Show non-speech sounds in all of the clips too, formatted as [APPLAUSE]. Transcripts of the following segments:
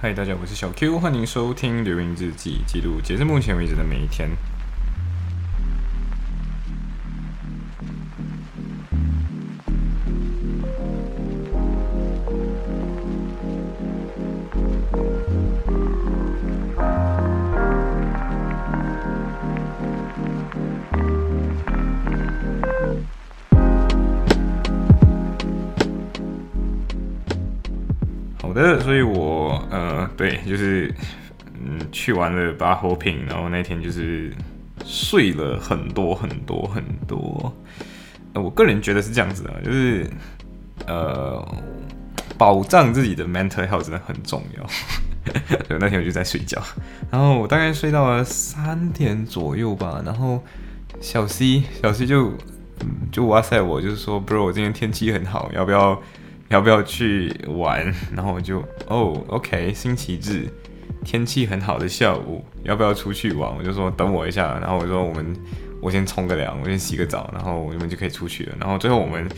嗨，大家，我是小 Q，欢迎收听《流云日记》，记录截至目前为止的每一天。所以我呃，对，就是嗯，去完了八火品，然后那天就是睡了很多很多很多。呃，我个人觉得是这样子的，就是呃，保障自己的 mental health 真的很重要。[LAUGHS] 对，那天我就在睡觉，然后我大概睡到了三点左右吧，然后小 C 小 C 就就哇塞我，就是说，bro，今天天气很好，要不要？要不要去玩？然后我就哦，OK，星期日天气很好的下午，要不要出去玩？我就说等我一下，然后我说我们我先冲个凉，我先洗个澡，然后我们就可以出去了。然后最后我们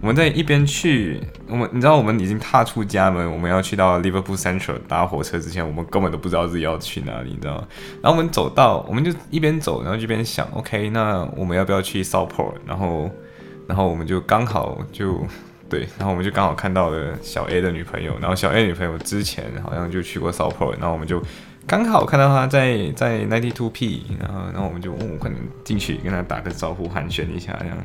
我们在一边去，我们你知道我们已经踏出家门，我们要去到 Liverpool Central 搭火车之前，我们根本都不知道自己要去哪里，你知道吗？然后我们走到，我们就一边走，然后一边想，OK，那我们要不要去 Southport？然后然后我们就刚好就。对，然后我们就刚好看到了小 A 的女朋友，然后小 A 女朋友之前好像就去过 Southport，然后我们就刚好看到她在在 Ninety Two P，然后然后我们就哦，可能进去跟她打个招呼寒暄一下，这样，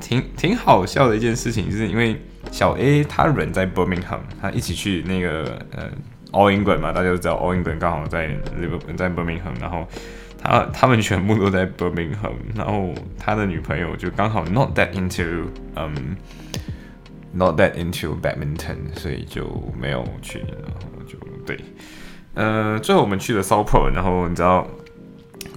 挺挺好笑的一件事情，就是因为小 A 她人在 Birmingham，她一起去那个呃 All England 嘛，大家都知道 All England 刚好在在 Birmingham，然后他他们全部都在 Birmingham，然后他的女朋友就刚好 not that into 嗯。Not that into badminton，所以就没有去，然后就对，呃，最后我们去了 s o p o r 然后你知道，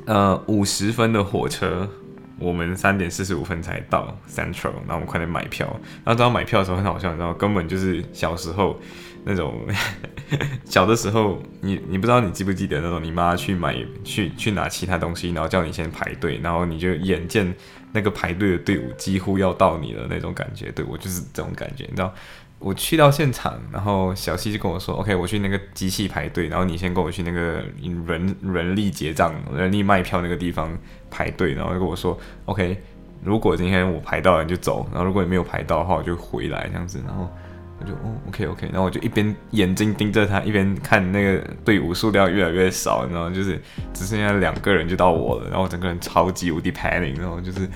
呃，五十分的火车，我们三点四十五分才到 Central，然后我们快点买票，然后当买票的时候很好笑，你知道，根本就是小时候那种，[LAUGHS] 小的时候，你你不知道你记不记得那种，你妈去买去去拿其他东西，然后叫你先排队，然后你就眼见。那个排队的队伍几乎要到你的那种感觉，对我就是这种感觉。你知道，我去到现场，然后小西就跟我说：“OK，我去那个机器排队，然后你先跟我去那个人人力结账、人力卖票那个地方排队。”然后就跟我说：“OK，如果今天我排到了你就走，然后如果你没有排到的话我就回来这样子。”然后我。就哦，OK OK，然后我就一边眼睛盯着他，一边看那个队伍数量越来越少，然后就是只剩下两个人就到我了，然后整个人超级无敌 panic，然后就是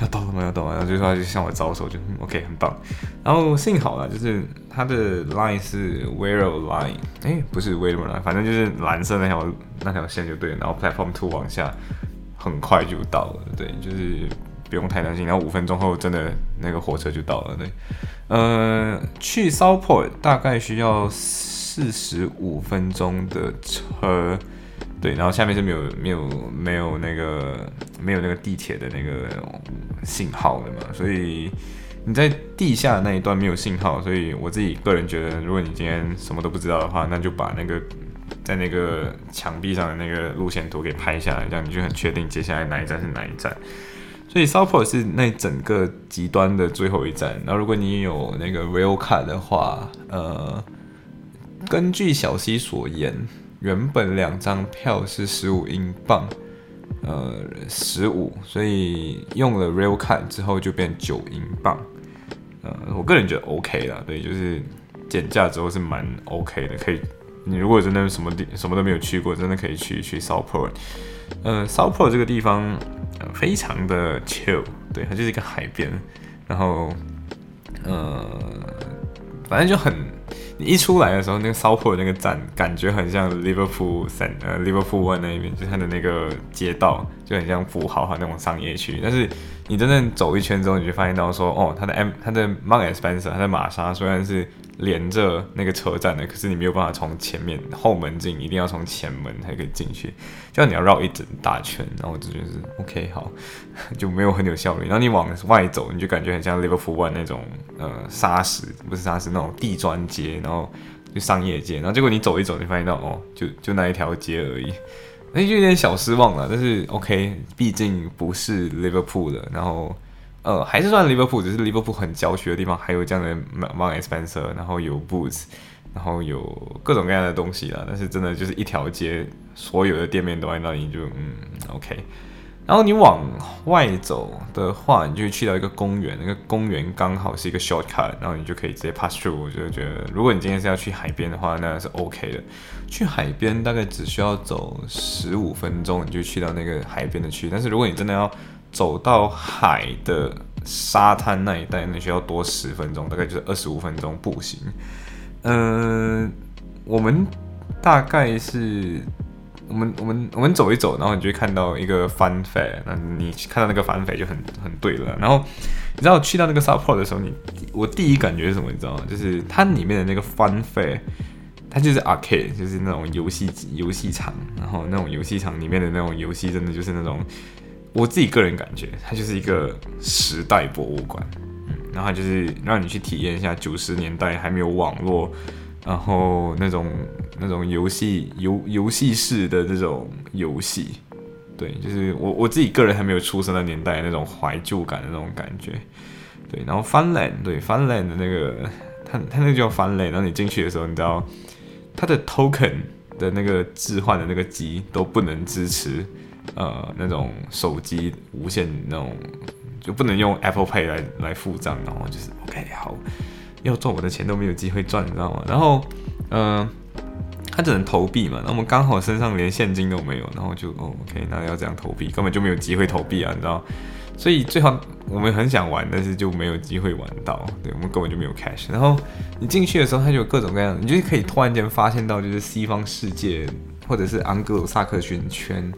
要到了吗？要到了，然后就说他就向我招手，就 OK 很棒。然后幸好了，就是他的 line 是 Where line，哎，不是 Where line，反正就是蓝色那条那条线就对了，然后 Platform Two 往下很快就到了，对，就是不用太担心。然后五分钟后真的那个火车就到了，对。呃，去 Southport 大概需要四十五分钟的车，对，然后下面是没有没有没有那个没有那个地铁的那个信号的嘛，所以你在地下那一段没有信号，所以我自己个人觉得，如果你今天什么都不知道的话，那就把那个在那个墙壁上的那个路线图给拍下来，这样你就很确定接下来哪一站是哪一站。所以 Southport 是那整个极端的最后一站。然后如果你有那个 Rail Card 的话，呃，根据小西所言，原本两张票是十五英镑，呃，十五，所以用了 Rail Card 之后就变九英镑。呃，我个人觉得 OK 啦，对，就是减价之后是蛮 OK 的，可以。你如果真的什么地什么都没有去过，真的可以去去 Southport。呃，Southport 这个地方。非常的 chill，对，它就是一个海边，然后，呃，反正就很，你一出来的时候，那个 Southport 那个站，感觉很像 Liverpool 三呃 Liverpool One 那一边，就它的那个街道，就很像富豪哈那种商业区，但是你真正走一圈之后，你就发现到说，哦，它的 M 它的 Mount Spencer，它的玛莎虽然是。连着那个车站的，可是你没有办法从前面后门进，一定要从前门才可以进去，就你要绕一整大圈，然后我就觉得是 OK 好，[LAUGHS] 就没有很有效率。然后你往外走，你就感觉很像 Liverpool One 那种呃沙石，不是沙石那种地砖街，然后就商业街，然后结果你走一走，你发现到哦，就就那一条街而已，那就有点小失望了。但是 OK，毕竟不是 Liverpool 的，然后。呃，还是算 Liverpool，，只是 Liverpool 很郊区的地方，还有这样的 Mount Spencer，然后有 Boots，然后有各种各样的东西啦。但是真的就是一条街，所有的店面都在那里，就嗯 OK。然后你往外走的话，你就去到一个公园，那个公园刚好是一个 shortcut，然后你就可以直接 pass through。我就觉得，如果你今天是要去海边的话，那是 OK 的。去海边大概只需要走十五分钟，你就去到那个海边的区。但是如果你真的要走到海的沙滩那一带，那需要多十分钟，大概就是二十五分钟步行。嗯，我们大概是。我们我们我们走一走，然后你就会看到一个翻飞，那你看到那个翻飞就很很对了。然后你知道去到那个 support 的时候，你我第一感觉是什么？你知道吗？就是它里面的那个翻飞，它就是 arcade，就是那种游戏游戏场。然后那种游戏场里面的那种游戏，真的就是那种我自己个人感觉，它就是一个时代博物馆。嗯，然后就是让你去体验一下九十年代还没有网络。然后那种那种游戏游游戏式的这种游戏，对，就是我我自己个人还没有出生的年代那种怀旧感的那种感觉，对。然后 Funland，对 Funland 的那个，它它那个叫 Funland，然后你进去的时候，你知道它的 token 的那个置换的那个机都不能支持，呃，那种手机无线那种，就不能用 Apple Pay 来来付账，然后就是 OK 好。要赚我的钱都没有机会赚，你知道吗？然后，嗯，他只能投币嘛。那我们刚好身上连现金都没有，然后就哦，OK，那要这样投币，根本就没有机会投币啊，你知道？所以最好我们很想玩，但是就没有机会玩到。对我们根本就没有 cash。然后你进去的时候，它就有各种各样，你就可以突然间发现到，就是西方世界或者是安格鲁萨克逊圈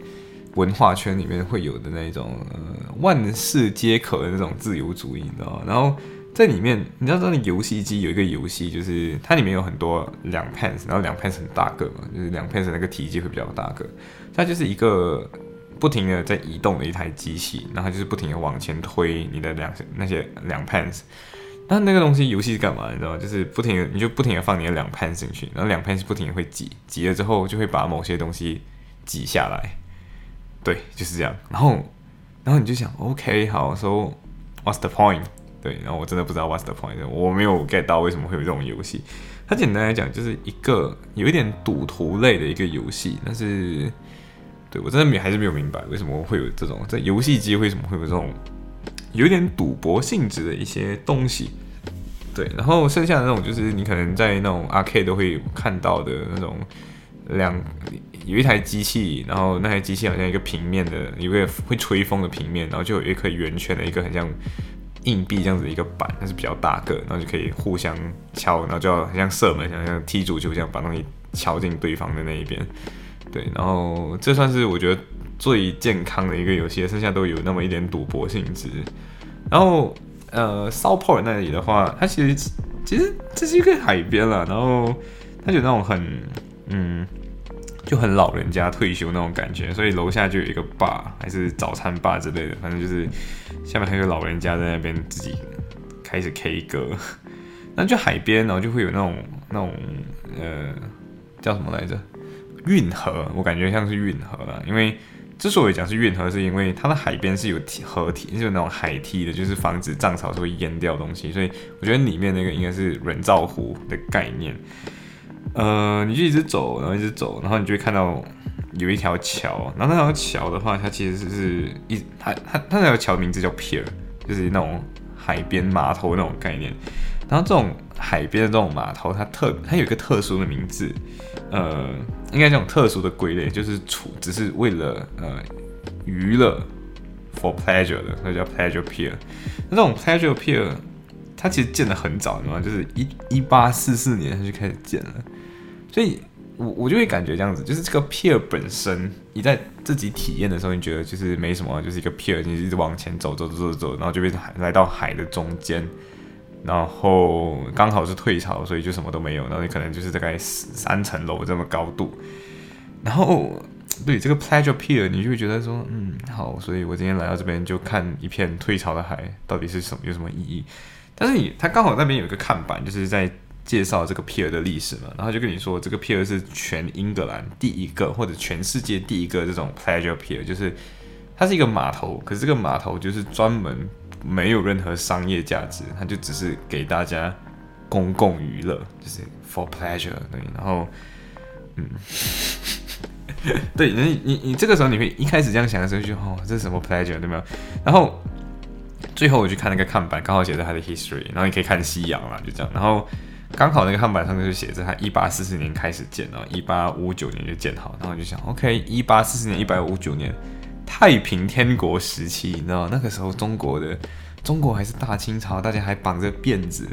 文化圈里面会有的那种呃万事皆可的那种自由主义，你知道？然后。在里面，你知道，那游戏机有一个游戏，就是它里面有很多两 pans，然后两 pans 很大个嘛，就是两 pans 那个体积会比较大个。它就是一个不停的在移动的一台机器，然后就是不停的往前推你的两那些两 pans。那那个东西游戏是干嘛？你知道吗？就是不停的，你就不停的放你的两 pans 进去，然后两 pans 不停的会挤，挤了之后就会把某些东西挤下来。对，就是这样。然后，然后你就想，OK，好，So what's the point？对，然后我真的不知道 what's the point，我没有 get 到为什么会有这种游戏。它简单来讲就是一个有一点赌徒类的一个游戏，但是对我真的没还是没有明白为什么会有这种在游戏机为什么会有这种有点赌博性质的一些东西。对，然后剩下的那种就是你可能在那种 arcade 都会看到的那种两有一台机器，然后那台机器好像一个平面的，一个会吹风的平面，然后就有一颗圆圈的一个很像。硬币这样子一个板，它是比较大个，然后就可以互相敲，然后就要很像射门，像像踢足球这样把东西敲进对方的那一边。对，然后这算是我觉得最健康的一个游戏，剩下都有那么一点赌博性质。然后呃，Southport 那里的话，它其实其实这是一个海边了，然后它有那种很嗯。就很老人家退休那种感觉，所以楼下就有一个坝，还是早餐坝之类的，反正就是下面还有老人家在那边自己开始 K 歌。[LAUGHS] 那就海边，然后就会有那种那种呃叫什么来着？运河，我感觉像是运河了。因为之所以讲是运河，是因为它的海边是有河堤，是有那种海堤的，就是防止涨潮是会淹掉东西。所以我觉得里面那个应该是人造湖的概念。呃，你就一直走，然后一直走，然后你就会看到有一条桥，然后那条桥的话，它其实是一，它它它那条桥名字叫 pier，就是那种海边码头那种概念。然后这种海边的这种码头，它特它有一个特殊的名字，呃，应该这种特殊的归类，就是处只是为了呃娱乐 for pleasure 的，所以叫 pleasure pier。那这种 pleasure pier，它其实建的很早，你知道吗？就是一一八四四年它就开始建了。所以，我我就会感觉这样子，就是这个 pier 本身，你在自己体验的时候，你觉得就是没什么，就是一个 pier，你一直往前走走走走走，然后就被海来到海的中间，然后刚好是退潮，所以就什么都没有，然后你可能就是大概三层楼这么高度，然后对这个 pleasure pier，你就会觉得说，嗯，好，所以我今天来到这边就看一片退潮的海，到底是什么有什么意义？但是你它刚好那边有一个看板，就是在。介绍这个 pier 的历史嘛，然后就跟你说，这个 pier 是全英格兰第一个或者全世界第一个这种 pleasure pier，就是它是一个码头，可是这个码头就是专门没有任何商业价值，它就只是给大家公共娱乐，就是 for pleasure，对，然后，嗯，[LAUGHS] 对，你你你这个时候你会一开始这样想的时候就哦，这是什么 pleasure，对吗？然后最后我去看那个看板，刚好写着他的 history，然后你可以看夕阳啦，就这样，然后刚好那个看板上面就写着他一八四四年开始建，然后一八五九年就建好，然后我就想，OK，一八四四年，一八五九年，太平天国时期，你知道那个时候中国的中国还是大清朝，大家还绑着辫子。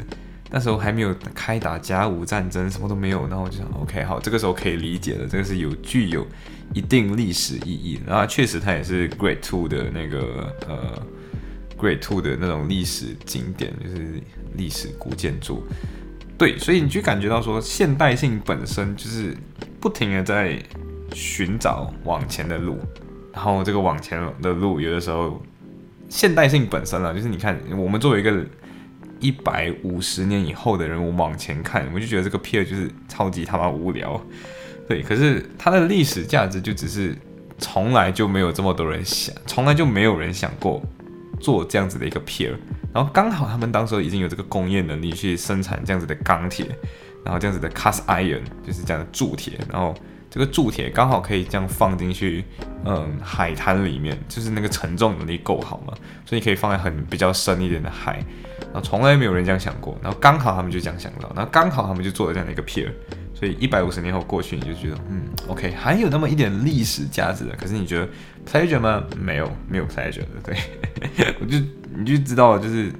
那时候还没有开打甲午战争，什么都没有。然后我就想，OK，好，这个时候可以理解了，这个是有具有一定历史意义。然后确实它也是 Great Two 的那个呃 Great Two 的那种历史景点，就是历史古建筑。对，所以你就感觉到说，现代性本身就是不停的在寻找往前的路。然后这个往前的路，有的时候现代性本身啊，就是你看我们作为一个。一百五十年以后的人，我往前看，我就觉得这个片就是超级他妈无聊。对，可是它的历史价值就只是从来就没有这么多人想，从来就没有人想过做这样子的一个片。然后刚好他们当时已经有这个工业能力去生产这样子的钢铁，然后这样子的 cast iron 就是这样的铸铁，然后这个铸铁刚好可以这样放进去，嗯，海滩里面，就是那个承重能力够好嘛，所以你可以放在很比较深一点的海。然后从来没有人这样想过，然后刚好他们就这样想到，然后刚好他们就做了这样的一个 pier，所以一百五十年后过去，你就觉得，嗯，OK，还有那么一点历史价值的。可是你觉得 pleasure 吗？没有，没有 pleasure 的。对，[LAUGHS] 我就你就知道，就是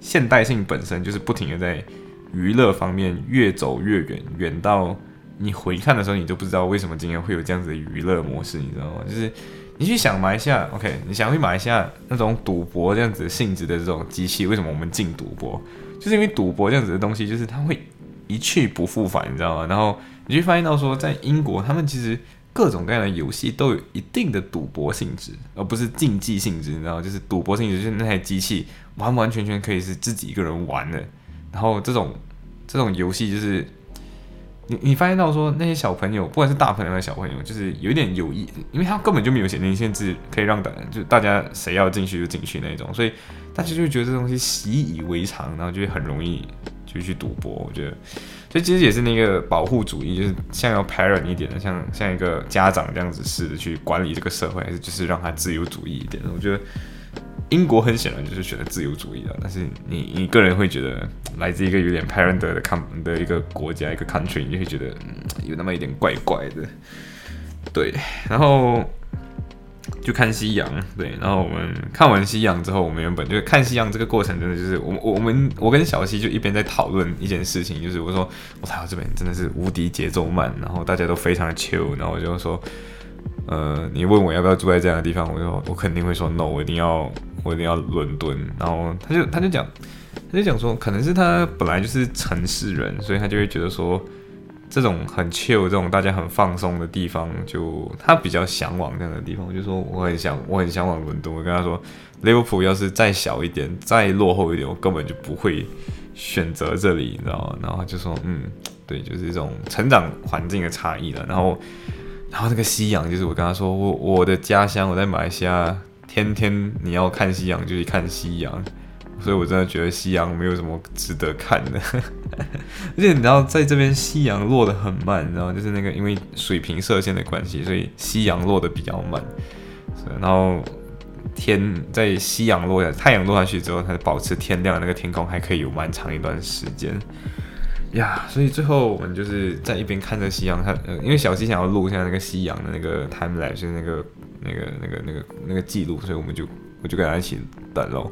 现代性本身就是不停的在娱乐方面越走越远，远到你回看的时候，你都不知道为什么今天会有这样子的娱乐模式，你知道吗？就是。你去想马来西亚，[LAUGHS] OK？你想去马来西亚那种赌博这样子性质的这种机器，为什么我们禁赌博？就是因为赌博这样子的东西，就是它会一去不复返，你知道吗？然后你就发现到说，在英国，他们其实各种各样的游戏都有一定的赌博性质，而不是竞技性质，你知道？就是赌博性质，就是那台机器完完全全可以是自己一个人玩的。然后这种这种游戏就是。你你发现到说那些小朋友，不管是大朋友还是小朋友，就是有一点有意，因为他根本就没有写年龄限制，可以让大就大家谁要进去就进去那种，所以大家就觉得这东西习以为常，然后就很容易就去赌博。我觉得，所以其实也是那个保护主义，就是像要 parent 一点的，像像一个家长这样子似的去管理这个社会，还是就是让他自由主义一点。我觉得。英国很显然就是选择自由主义的，但是你你个人会觉得来自一个有点 parent 的 c 的一个国家一个 country，你会觉得有那么一点怪怪的，对，然后就看夕阳，对，然后我们看完夕阳之后，我们原本就看夕阳这个过程，真的就是我我们我跟小西就一边在讨论一件事情，就是我说我操这边真的是无敌节奏慢，然后大家都非常的 chill，然后我就说。呃，你问我要不要住在这样的地方，我就我肯定会说 no，我一定要我一定要伦敦。然后他就他就讲他就讲说，可能是他本来就是城市人，所以他就会觉得说这种很 chill 这种大家很放松的地方，就他比较向往这样的地方。我就说我很想我很向往伦敦。我跟他说，利物浦要是再小一点再落后一点，我根本就不会选择这里，你知道吗？然后他就说，嗯，对，就是这种成长环境的差异了。然后。然后那个夕阳，就是我跟他说，我我的家乡我在马来西亚，天天你要看夕阳就去看夕阳，所以我真的觉得夕阳没有什么值得看的。[LAUGHS] 而且你知道，在这边夕阳落得很慢，你知道就是那个因为水平射线的关系，所以夕阳落得比较慢。然后天在夕阳落下，太阳落下去之后，它保持天亮，那个天空还可以有蛮长一段时间。呀，所以最后我们就是在一边看着夕阳，看呃，因为小西想要录一下那个夕阳的那个 time lapse，那个那个那个那个那个记录，所以我们就我就跟他一起等喽。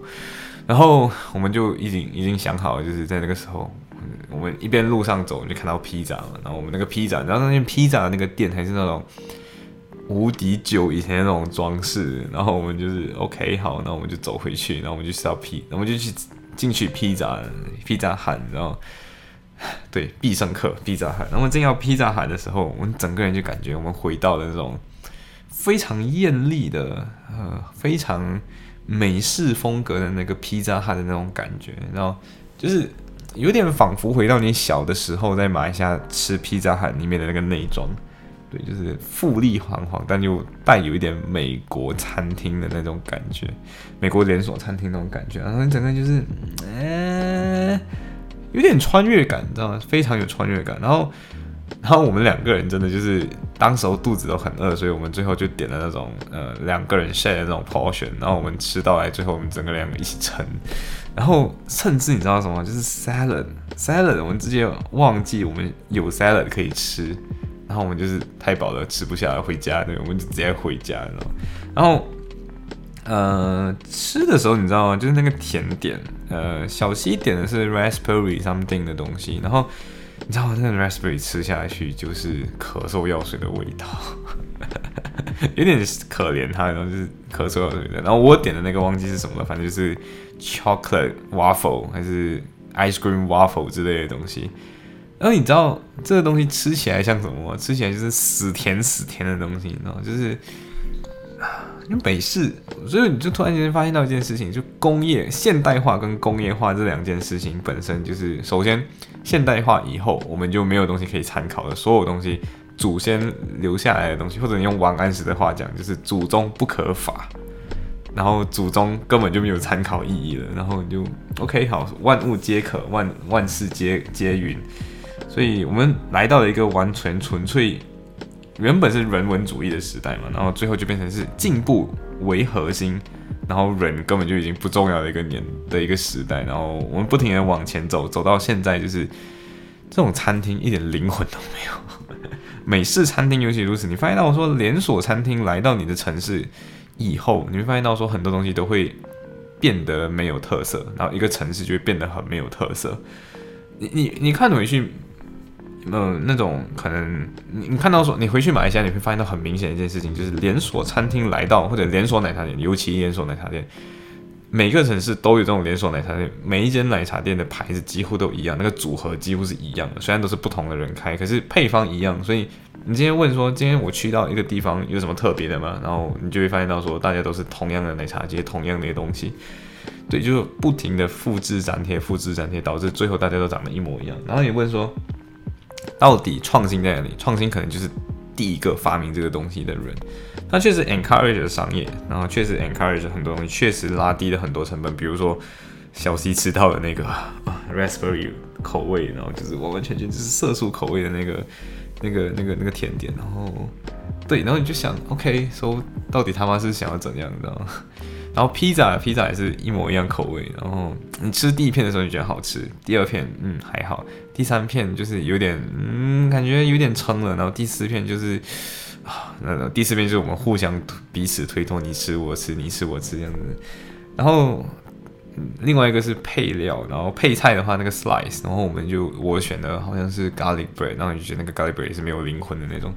然后我们就已经已经想好了，就是在那个时候，我们一边路上走就看到披萨嘛，然后我们那个披萨，然后那间披萨的那个店还是那种无敌久以前那种装饰，然后我们就是 OK 好，那我们就走回去，然后我们就吃到披，我们就去进去披萨披萨喊，然后。对，必胜客披萨海。然后正要披萨喊的时候，我们整个人就感觉我们回到了那种非常艳丽的、呃，非常美式风格的那个披萨海的那种感觉。然后就是有点仿佛回到你小的时候在马来西亚吃披萨汉里面的那个内装。对，就是富丽堂皇，但又带有一点美国餐厅的那种感觉，美国连锁餐厅那种感觉。然后你整个就是，嗯。有点穿越感，你知道吗？非常有穿越感。然后，然后我们两个人真的就是当时候肚子都很饿，所以我们最后就点了那种呃两个人 share 的那种 portion。然后我们吃到来，最后我们整个两个一起撑。然后甚至你知道什么？就是 salad，salad，我们直接忘记我们有 salad 可以吃。然后我们就是太饱了，吃不下了，回家对，我们就直接回家，知道然后，呃，吃的时候你知道吗？就是那个甜点，呃，小西点的是 raspberry something 的东西，然后你知道吗？那个 raspberry 吃下去就是咳嗽药水的味道，[LAUGHS] 有点可怜他，然后就是咳嗽药水的。然后我点的那个忘记是什么了，反正就是 chocolate waffle 还是 ice cream waffle 之类的东西。然后你知道这个东西吃起来像什么吗？吃起来就是死甜死甜的东西，你知道就是啊，因为美式，所以你就突然间发现到一件事情，就工业现代化跟工业化这两件事情本身就是，首先现代化以后，我们就没有东西可以参考了，所有东西祖先留下来的东西，或者你用王安石的话讲，就是祖宗不可法，然后祖宗根本就没有参考意义了，然后你就 OK 好，万物皆可，万万事皆皆云。所以我们来到了一个完全纯粹，原本是人文主义的时代嘛，然后最后就变成是进步为核心，然后人根本就已经不重要的一个年的一个时代，然后我们不停的往前走，走到现在就是这种餐厅一点灵魂都没有，[LAUGHS] 美式餐厅尤其如此。你发现到说连锁餐厅来到你的城市以后，你会发现到说很多东西都会变得没有特色，然后一个城市就会变得很没有特色。你你你看回去。嗯，那种可能你你看到说你回去马来西亚，你会发现到很明显的一件事情，就是连锁餐厅来到或者连锁奶茶店，尤其连锁奶茶店，每个城市都有这种连锁奶茶店，每一间奶茶店的牌子几乎都一样，那个组合几乎是一样的，虽然都是不同的人开，可是配方一样。所以你今天问说，今天我去到一个地方有什么特别的吗？然后你就会发现到说，大家都是同样的奶茶街，同样的东西，对，就不停的复制粘贴，复制粘贴，导致最后大家都长得一模一样。然后你问说。到底创新在哪里？创新可能就是第一个发明这个东西的人，他确实 encourage 了商业，然后确实 encourage 很多东西，确实拉低了很多成本。比如说小西吃到的那个啊 [LAUGHS] raspberry 口味，然后就是完完全全就是色素口味的那个、那个、那个、那个甜点。然后对，然后你就想，OK，说到底他妈是想要怎样，你知道吗？然后披萨，披萨也是一模一样口味。然后你吃第一片的时候你觉得好吃，第二片嗯还好，第三片就是有点嗯感觉有点撑了。然后第四片就是啊，那第四片就是我们互相彼此推脱，你吃我吃，你吃我吃这样子。然后另外一个是配料，然后配菜的话那个 slice，然后我们就我选的好像是 garlic bread，然后你就觉得那个 garlic bread 是没有灵魂的那种，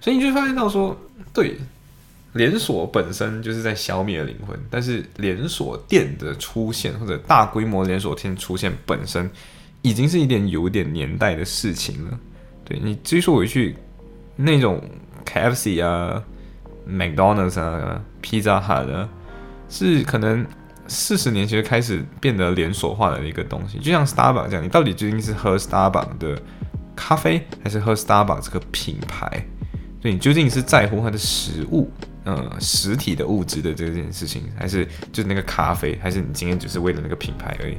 所以你就发现到说对。连锁本身就是在消灭灵魂，但是连锁店的出现或者大规模连锁店出现本身，已经是一点有点年代的事情了。对你追溯回去，那种 KFC 啊、McDonald's 啊、Pizza Hut 啊，是可能四十年前就开始变得连锁化的一个东西。就像 Starbucks 这样，你到底究竟是喝 Starbucks 的咖啡，还是喝 Starbucks 这个品牌？对你究竟是在乎它的食物？呃，实体的物质的这件事情，还是就是那个咖啡，还是你今天只是为了那个品牌而已？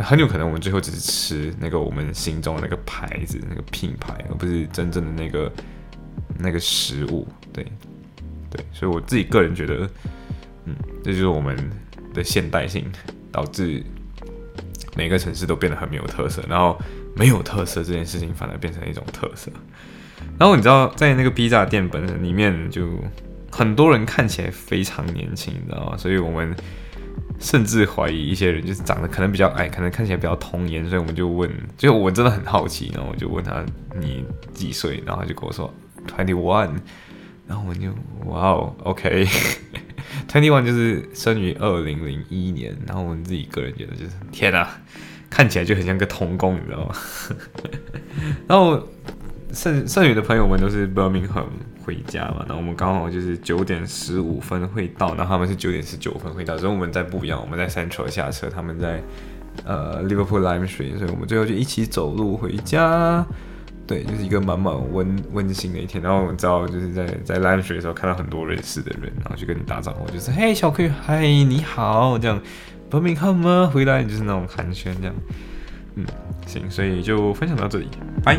很有可能我们最后只是吃那个我们心中的那个牌子、那个品牌，而不是真正的那个那个食物。对，对，所以我自己个人觉得，嗯，这就是我们的现代性导致每个城市都变得很没有特色，然后没有特色这件事情反而变成一种特色。然后你知道，在那个披萨店本身里面就。很多人看起来非常年轻，你知道吗？所以我们甚至怀疑一些人就是长得可能比较矮，可能看起来比较童颜，所以我们就问，就我真的很好奇，然后我就问他你几岁，然后他就跟我说 twenty one，然后我就哇哦，OK，twenty [LAUGHS] one 就是生于二零零一年，然后我们自己个人觉得就是天哪，看起来就很像个童工，你知道吗？[LAUGHS] 然后剩剩余的朋友们都是 Birmingham。回家嘛，那我们刚好就是九点十五分会到，那他们是九点十九分会到，所以我们在不一样，我们在 Central 下车，他们在呃 Liverpool Lime Street，所以我们最后就一起走路回家，对，就是一个满满温温馨的一天。然后我们知道就是在在 Lime Street 的时候看到很多认识的人，然后就跟你打招呼，就是嘿小 Q，嗨你好，这样 Birmingham 吗？回来就是那种寒暄这样，嗯，行，所以就分享到这里，拜。